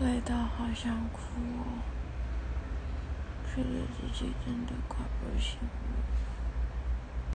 累到好想哭哦，觉得自己真的快不行了。